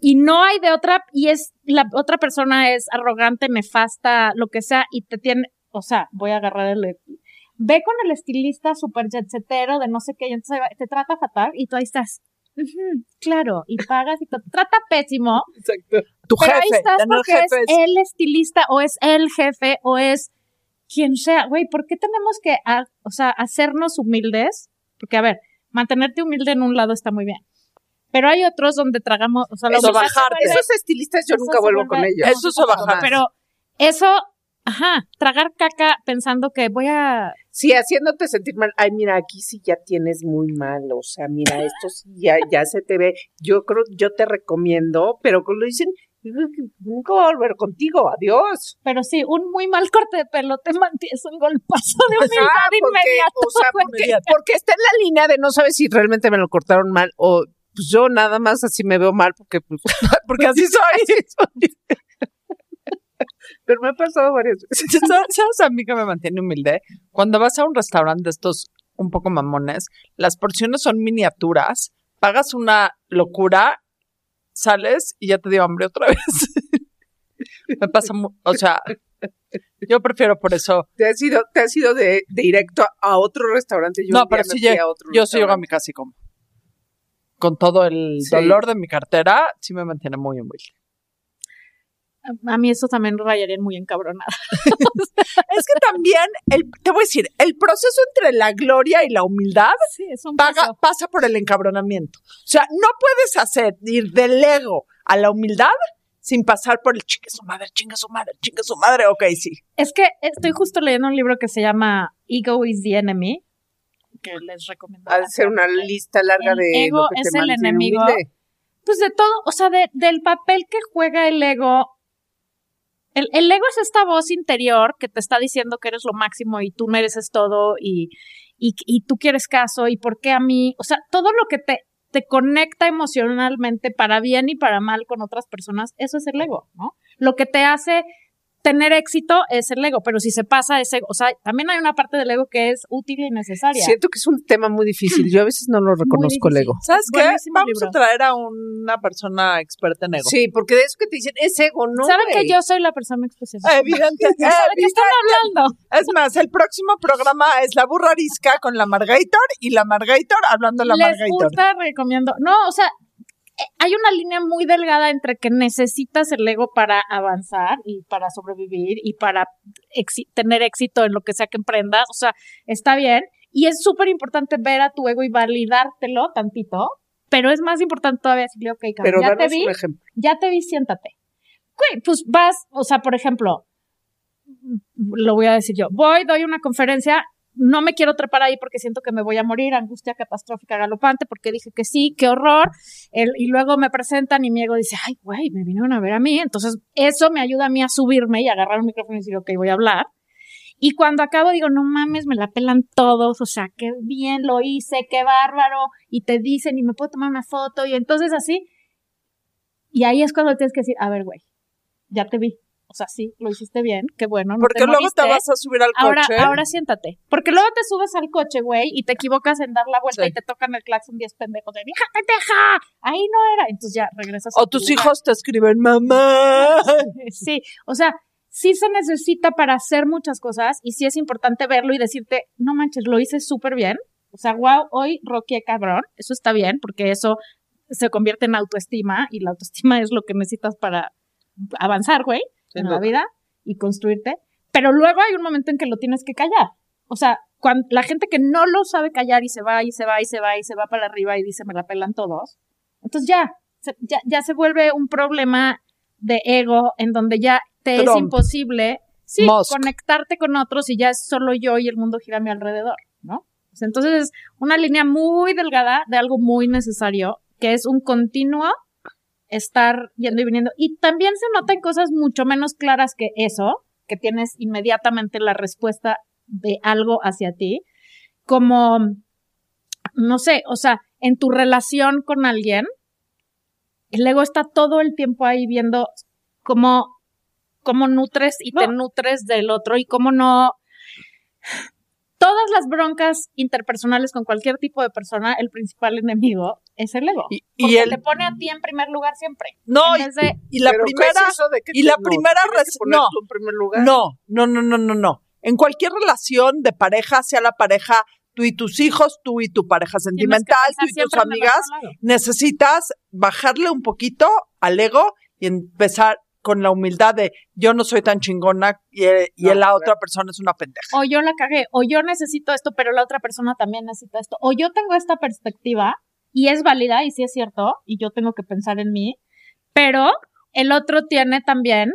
y no hay de otra, y es, la otra persona es arrogante, nefasta, lo que sea, y te tiene, o sea, voy a agarrar el, ve con el estilista super jetsetero de no sé qué, y entonces te trata fatal, y tú ahí estás, "Ujú, claro, y pagas y te trata pésimo, Exacto. Tu pero ahí jefe. estás porque es jefes. el estilista o es el jefe o es quien sea. Güey, ¿por qué tenemos que, o sea, hacernos humildes? Porque, a ver, mantenerte humilde en un lado está muy bien. Pero hay otros donde tragamos, o sea, vuelve- Esos estilistas yo nunca vuelvo con ellos. Eso es bajar. Pero eso, ajá, tragar caca pensando que voy a Sí, haciéndote sentir mal. Ay, mira, aquí sí ya tienes muy mal. O sea, mira, esto sí ya, ya se te ve. Yo creo, yo te recomiendo, pero cuando dicen, nunca voy a volver contigo, adiós. Pero sí, un muy mal corte de pelo te mantienes un golpazo de humildad Ajá, porque, inmediato. o sea, güey. porque, porque está en la línea de no sabes si realmente me lo cortaron mal o pues yo nada más así me veo mal porque pues, Porque así soy. Pero me ha pasado varias veces. ¿Sabes a mí que me mantiene humilde? Cuando vas a un restaurante de estos un poco mamones, las porciones son miniaturas, pagas una locura, sales y ya te dio hambre otra vez. me pasa, o sea, yo prefiero por eso. Te has ido, te has ido de, de directo a otro restaurante. Yo no, pero sí a otro yo sí llego a mi casa y como. Con todo el Sí. dolor de mi cartera, sí me mantiene muy humilde. A mí eso también rayaría muy encabronada. Es que también, el, te voy a decir, el proceso entre la gloria y la humildad Sí, paga- pasa por el encabronamiento. O sea, no puedes hacer ir del ego a la humildad sin pasar por el chingue su madre, chingue su madre, chingue su madre. Ok, sí. Es que estoy justo leyendo un libro que se llama Ego is the Enemy, que les recomiendo. De ser una lista larga El de ego lo que es te el enemigo. humilde. Pues de todo, o sea, de- del papel que juega el ego. El, ego es esta voz interior que te está diciendo que eres lo máximo y tú mereces todo y, y, y tú quieres caso y por qué a mí. O sea, todo lo que te, te conecta emocionalmente para bien y para mal con otras personas, eso es el ego, ¿no? Lo que te hace tener éxito es el ego, pero si se pasa ese, o sea, también hay una parte del ego que es útil y necesaria. Siento que es un tema muy difícil. Yo a veces no lo reconozco el ego. ¿Sabes qué? Buenísimo Vamos libro. a traer a una persona experta en ego. Sí, porque de eso que te dicen es ego, ¿no? ¿Saben que yo soy la persona especial? Evidente. ¿De qué están hablando? Es más, el próximo programa es la burra arisca con la Margator y la Margator hablando a la Les Margator. gusta, recomiendo. No, o sea, hay una línea muy delgada entre que necesitas el ego para avanzar y para sobrevivir y para tener éxito en lo que sea que emprendas. O sea, está bien. Y es súper importante ver a tu ego y validártelo tantito. Pero es más importante todavía decirle, ok, cabrón, Pero ya te vi, ya te vi, siéntate. Pues vas, o sea, por ejemplo, lo voy a decir yo, voy, doy una conferencia, no me quiero trepar ahí porque siento que me voy a morir, angustia catastrófica galopante, porque dije que sí, qué horror, y luego me presentan y mi ego dice, ay, güey, me vinieron a ver a mí, entonces eso me ayuda a mí a subirme y agarrar un micrófono y decir, ok, voy a hablar. Y cuando acabo digo, no mames, me la pelan todos, o sea, qué bien lo hice, qué bárbaro, y te dicen, y me puedo tomar una foto, y entonces así, y ahí es cuando tienes que decir, a ver, güey, ya te vi. O sea, sí, lo hiciste bien, qué bueno. No Porque te luego te vas a subir al Ahora, coche. ahora siéntate. Porque luego te subes al coche, güey, y te equivocas en dar la vuelta Sí. y te tocan el claxon 10 pendejos de ¡Hija, pendeja! Ahí no era. Entonces ya regresas. a o tu tus lugar. hijos te escriben, mamá. Sí, o sea, sí se necesita para hacer muchas cosas y sí es importante verlo y decirte, no manches, lo hice súper bien. O sea, wow, hoy Rocky cabrón. Eso está bien porque eso se convierte en autoestima y la autoestima es lo que necesitas para avanzar, güey, en la vida y construirte. Pero luego hay un momento en que lo tienes que callar. O sea, cuando la gente que no lo sabe callar y se va y se va y se va y se va para arriba y dice me la pelan todos, entonces ya, se- ya, ya se vuelve un problema de ego en donde ya te es imposible sí, Musk. conectarte con otros y ya es solo yo y el mundo gira a mi alrededor, ¿no? Entonces es una línea muy delgada de algo muy necesario, que es un continuo estar yendo y viniendo. Y también se notan cosas mucho menos claras que eso, que tienes inmediatamente la respuesta de algo hacia ti, como, no sé, o sea, en tu relación con alguien, el ego está todo el tiempo ahí viendo cómo, cómo nutres y te nutres del otro y cómo no... Todas las broncas interpersonales con cualquier tipo de persona, el principal enemigo es el ego. Y, y el, te pone a ti en primer lugar siempre. no, y, de, y la Pero ¿qué primera, es de que y te- la no, primera no. en primer lugar? no, no, no, no, no, no. En cualquier relación de pareja, sea la pareja, tú y tus hijos, tú y tu pareja sentimental, tú y tus amigas, necesitas bajarle un poquito al ego y empezar con la humildad de yo no soy tan chingona y, y No, la otra persona es una pendeja. O yo la cagué, o yo necesito esto, pero la otra persona también necesita esto. O yo tengo esta perspectiva y es válida y sí es cierto y yo tengo que pensar en mí, pero el otro tiene también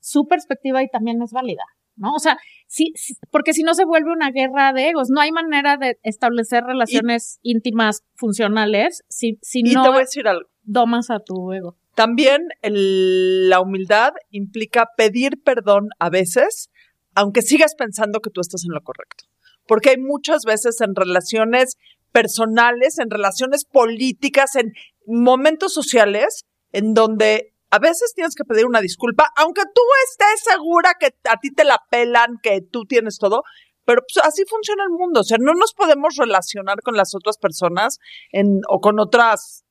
su perspectiva y también es válida, ¿no? O sea, sí, sí, porque si no se vuelve una guerra de egos, no hay manera de establecer relaciones íntimas funcionales si, si Y no te voy a decir algo. domas a tu ego. También el- la humildad implica pedir perdón a veces, aunque sigas pensando que tú estás en lo correcto. Porque hay muchas veces en relaciones personales, en relaciones políticas, en momentos sociales, en donde a veces tienes que pedir una disculpa, aunque tú estés segura que a ti te la pelan, que tú tienes todo. Pero pues, así funciona el mundo. O sea, no nos podemos relacionar con las otras personas en, o con otras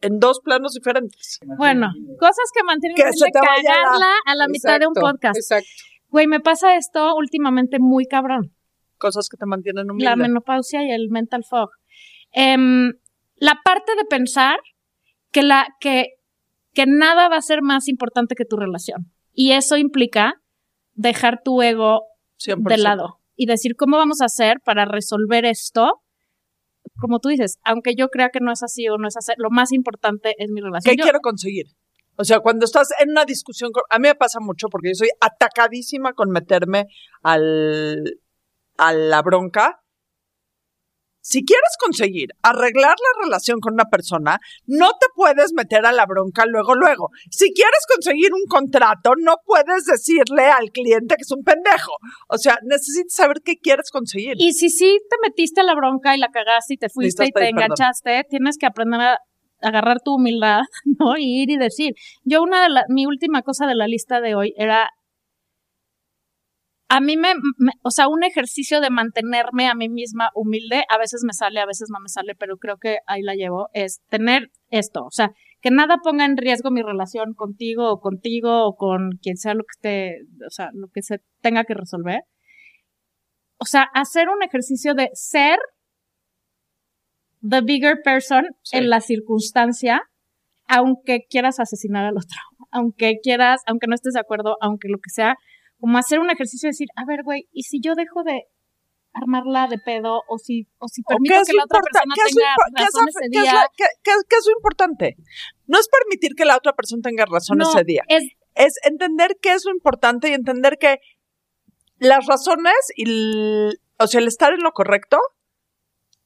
en dos planos diferentes. Bueno, cosas que mantienen Que se te vaya la- cagarla a la mitad de un podcast. Exacto. Güey, me pasa esto últimamente muy cabrón. Cosas que te mantienen La humilde. menopausia y el mental fog. Em, la parte de pensar que la que que nada va a ser más importante que tu relación y eso implica dejar tu ego 100%. de lado y decir cómo vamos a hacer para resolver esto. Como tú dices, aunque yo crea que no es así o no es así, lo más importante es mi relación. ¿Qué Yo- quiero conseguir? O sea, cuando estás en una discusión, con- a mí me pasa mucho porque yo soy atacadísima con meterme al, a la bronca. Si quieres conseguir arreglar la relación con una persona, no te puedes meter a la bronca luego, luego. Si quieres conseguir un contrato, no puedes decirle al cliente que es un pendejo. O sea, necesitas saber qué quieres conseguir. Y si sí te metiste a la bronca y la cagaste y te fuiste y te perdón. enganchaste, tienes que aprender a agarrar tu humildad, ¿no? Y ir y decir. Yo una de las, mi última cosa de la lista de hoy era, a mí me, me- o sea, un ejercicio de mantenerme a mí misma humilde, a veces me sale, a veces no me sale, pero creo que ahí la llevo, es tener esto, o sea, que nada ponga en riesgo mi relación contigo o contigo o con quien sea lo que esté, o sea, lo que se tenga que resolver o sea, hacer un ejercicio de ser the bigger person Sí. en la circunstancia, aunque quieras asesinar al otro, aunque quieras, aunque no estés de acuerdo, aunque lo que sea, como hacer un ejercicio de decir, a ver, güey, ¿y si yo dejo de armarla de pedo o si, o si ¿O permito que la otra persona tenga razón ese qué es día? qué- lo importante? No es permitir que la otra persona tenga razón No, ese día. es es entender qué es lo importante y entender que las razones y el, o sea, el estar en lo correcto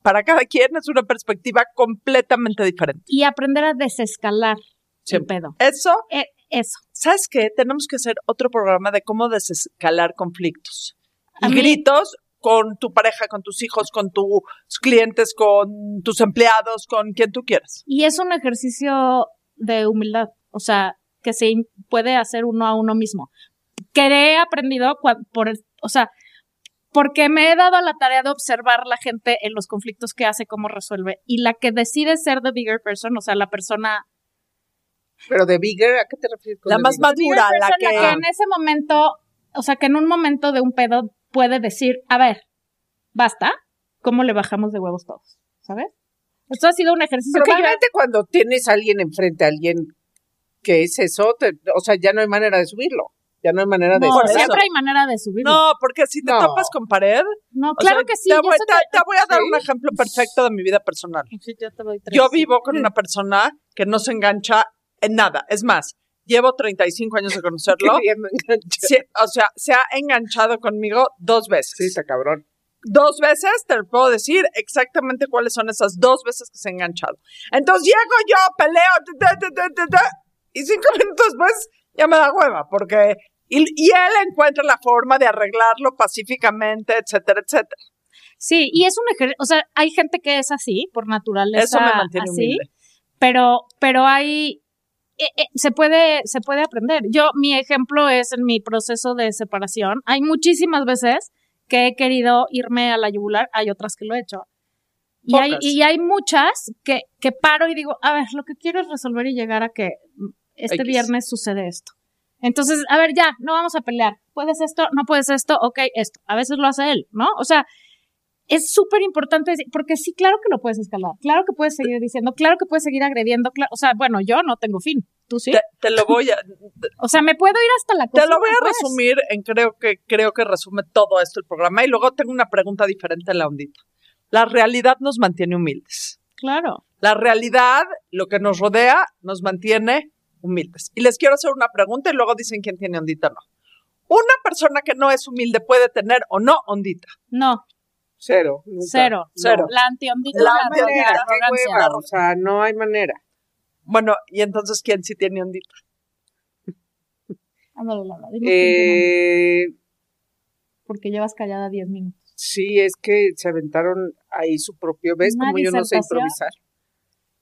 para cada quien es una perspectiva completamente diferente. y aprender a desescalar el Siempre. pedo. Eso, E- eso. ¿sabes qué? Tenemos que hacer otro programa de cómo desescalar conflictos. Y gritos con tu pareja, con tus hijos, con tus clientes, con tus empleados, con quien tú quieras. Y es un ejercicio de humildad, o sea, que se puede hacer uno a uno mismo. Que he aprendido por, el- o sea, porque me he dado a la tarea de observar la gente en los conflictos que hace, cómo resuelve. Y la que decide ser the bigger person, o sea, la persona Pero de bigger, ¿a qué te refieres? con La más bigger? madura, la person, que... en ese momento, o sea, que en un momento de un pedo puede decir, a ver, basta, ¿cómo le bajamos de huevos todos? ¿Sabes? Esto ha sido un ejercicio que yo Probablemente cuando tienes a alguien enfrente, a alguien que es eso, te- o sea, ya no hay manera de subirlo. Ya no hay manera de No, eso. siempre hay manera de subirlo. No, porque si te No. topas con pared, No, o claro sea, que sí. Te voy, te- te voy a dar sí. un ejemplo perfecto de mi vida personal. Sí, yo te doy tres. Yo vivo con una persona que no se engancha en nada. Es más, llevo 35 años de conocerlo. Queriendo enganchar. Sí, o sea, se ha enganchado conmigo dos veces. Sí, está cabrón. Dos veces te lo puedo decir exactamente cuáles son esas dos veces que se ha enganchado. Entonces llego yo, peleo, ta, ta, ta, ta, ta, ta, y cinco minutos después ya me da hueva, porque. Y, y él encuentra la forma de arreglarlo pacíficamente, etcétera, etcétera. Sí, y es un ejercicio, o sea, hay gente que es así, por naturaleza. Eso me mantiene así, humilde. Pero, pero hay, eh, eh, se puede, se puede aprender. Yo, mi ejemplo es en mi proceso de separación. Hay muchísimas veces que he querido irme a la yugular, hay otras que lo he hecho. Y hay, y hay muchas que, que paro y digo, a ver, lo que quiero es resolver y llegar a que este X. viernes sucede esto. Entonces, a ver, ya, no vamos a pelear. ¿Puedes esto? ¿No puedes esto? Ok, esto. A veces lo hace él, ¿no? O sea, es súper importante, porque sí, claro que lo puedes escalar, claro que puedes seguir diciendo, claro que puedes seguir agrediendo, cla- o sea, bueno, yo no tengo fin, tú sí. Te, te lo voy a, O sea, me puedo ir hasta la te lo voy a resumir en creo que creo que resume todo esto el programa y luego tengo una pregunta diferente en la ondita. La realidad nos mantiene humildes. Claro. La realidad, lo que nos rodea, nos mantiene humildes. Y les quiero hacer una pregunta y luego dicen quién tiene ondita o no. ¿Una persona que no es humilde puede tener o no ondita? No, Cero. nunca. cero. Cero. La antiondita La la, manera, la o sea, no hay manera. Bueno, y entonces, ¿quién sí tiene ondita? Ándale, Laura, dime Eh, porque llevas callada 10 minutos. sí, es que se aventaron ahí su propio. ¿Ves Una como yo no sé improvisar?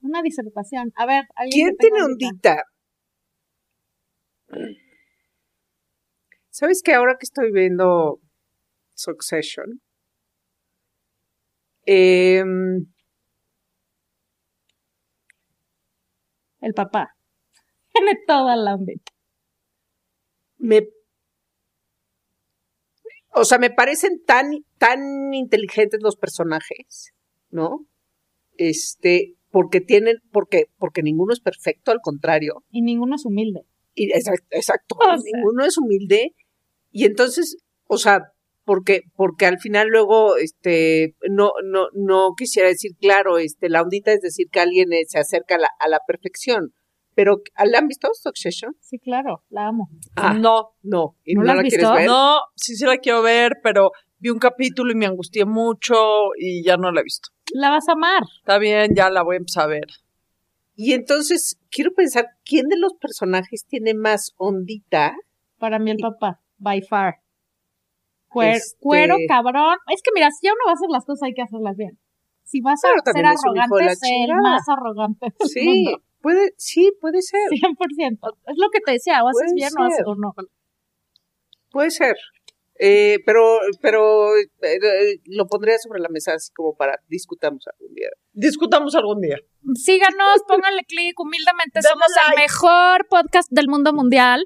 Una disertación. A ver, ¿alguien ¿Quién tiene ondita? ¿Sabes que ahora que estoy viendo Succession? Em, El papá. Tiene toda la ondita. me o sea, me parecen tan tan inteligentes los personajes, ¿no? Este, porque tienen porque porque ninguno es perfecto, al contrario. Y ninguno es humilde. Y exacto, exacto, O sea. ninguno es humilde y entonces, o sea, porque porque al final luego este no no no quisiera decir claro, este la ondita es decir que alguien eh, se acerca a la, a la perfección, pero ¿la han visto Succession? Sí, claro, la amo. Ah, no, no, ¿y ¿No no, la has la quieres visto? ver? no, sí, sí la quiero ver, pero vi un capítulo y me angustié mucho y ya no la he visto. La vas a amar. Está bien, ya la voy a empezar a ver. Y entonces quiero pensar quién de los personajes tiene más ondita. Para mí el papá, by far. Este- Cuero, cabrón. Es que mira, si ya uno va a hacer las cosas, hay que hacerlas bien. Si vas a ser arrogante, chingada. más arrogante del Sí, mundo. puede, sí, puede ser, 100%. Es lo que te decía, o haces bien o haces ser. o no. puede ser. Eh, pero, pero eh, lo pondría sobre la mesa así como para discutamos algún día. Discutamos algún día. Síganos, pónganle clic, humildemente somos el mejor podcast del mundo mundial.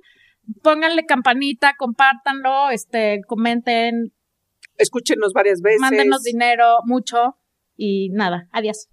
Pónganle campanita, compártanlo, este, comenten, Escúchenos varias veces. mándenos dinero, mucho y nada, adiós.